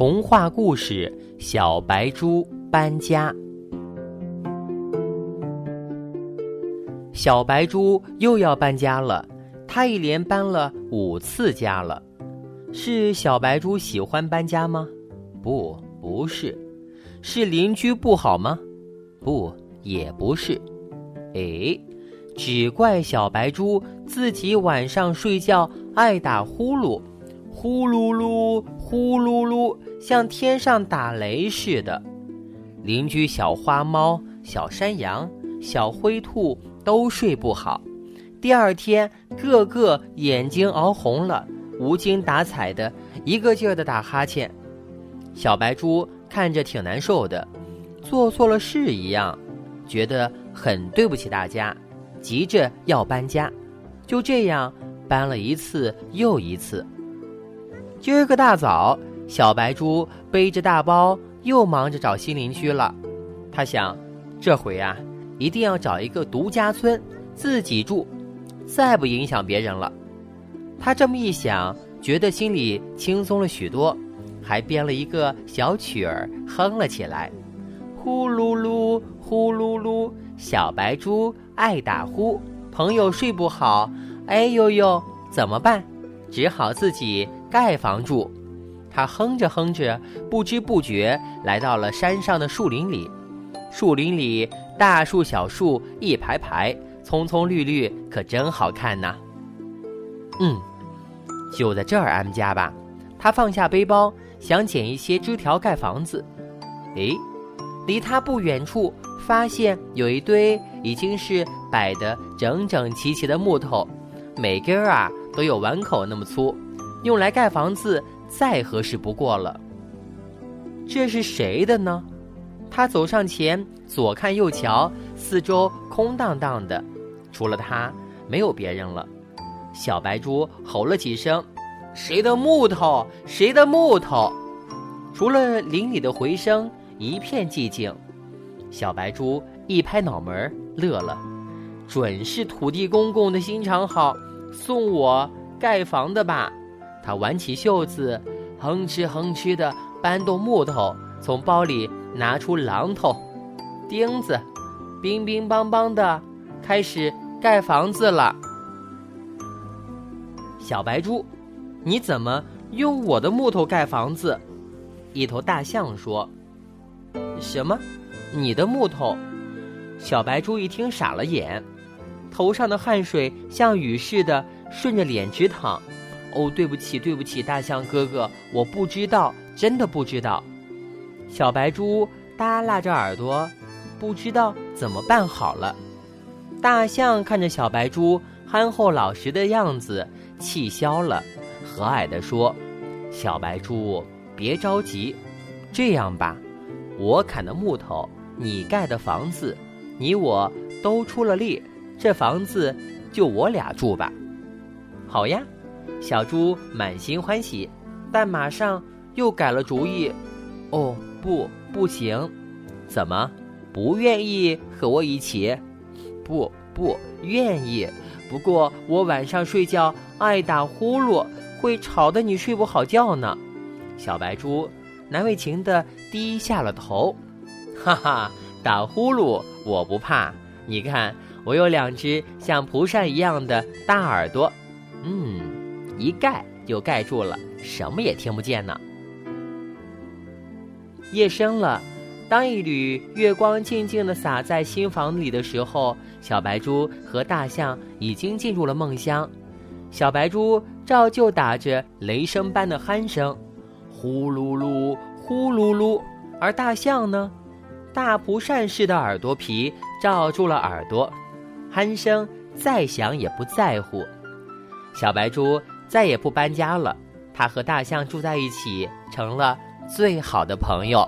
童话故事《小白猪搬家》。小白猪又要搬家了，它一连搬了五次家了。是小白猪喜欢搬家吗？不，不是。是邻居不好吗？不，也不是。哎，只怪小白猪自己晚上睡觉爱打呼噜。呼噜噜，呼噜噜，像天上打雷似的。邻居小花猫、小山羊、小灰兔都睡不好，第二天个个眼睛熬红了，无精打采的，一个劲儿的打哈欠。小白猪看着挺难受的，做错了事一样，觉得很对不起大家，急着要搬家。就这样搬了一次又一次。今儿个大早，小白猪背着大包，又忙着找新邻居了。他想，这回啊，一定要找一个独家村，自己住，再不影响别人了。他这么一想，觉得心里轻松了许多，还编了一个小曲儿，哼了起来：呼噜噜，呼噜噜，小白猪爱打呼，朋友睡不好，哎呦呦，怎么办？只好自己。盖房住，他哼着哼着，不知不觉来到了山上的树林里。树林里大树小树一排排，葱葱绿绿，可真好看呐。嗯，就在这儿安家吧。他放下背包，想捡一些枝条盖房子。诶，离他不远处，发现有一堆已经是摆得整整齐齐的木头，每根儿啊都有碗口那么粗。用来盖房子再合适不过了。这是谁的呢？他走上前，左看右瞧，四周空荡荡的，除了他，没有别人了。小白猪吼了几声：“谁的木头？谁的木头？”除了林里的回声，一片寂静。小白猪一拍脑门，乐了：“准是土地公公的心肠好，送我盖房的吧。”他挽起袖子，哼哧哼哧地搬动木头，从包里拿出榔头、钉子，乒乒乓乓地开始盖房子了。小白猪，你怎么用我的木头盖房子？一头大象说：“什么？你的木头？”小白猪一听傻了眼，头上的汗水像雨似的顺着脸直淌。哦，对不起，对不起，大象哥哥，我不知道，真的不知道。小白猪耷拉着耳朵，不知道怎么办好了。大象看着小白猪憨厚老实的样子，气消了，和蔼地说：“小白猪，别着急，这样吧，我砍的木头，你盖的房子，你我都出了力，这房子就我俩住吧。好呀。”小猪满心欢喜，但马上又改了主意。哦，不，不行！怎么，不愿意和我一起？不，不愿意。不过我晚上睡觉爱打呼噜，会吵得你睡不好觉呢。小白猪难为情地低下了头。哈哈，打呼噜我不怕。你看，我有两只像蒲扇一样的大耳朵。嗯。一盖就盖住了，什么也听不见呢。夜深了，当一缕月光静静地洒在新房里的时候，小白猪和大象已经进入了梦乡。小白猪照旧打着雷声般的鼾声，呼噜噜，呼噜噜；而大象呢，大蒲扇似的耳朵皮罩住了耳朵，鼾声再响也不在乎。小白猪。再也不搬家了，他和大象住在一起，成了最好的朋友。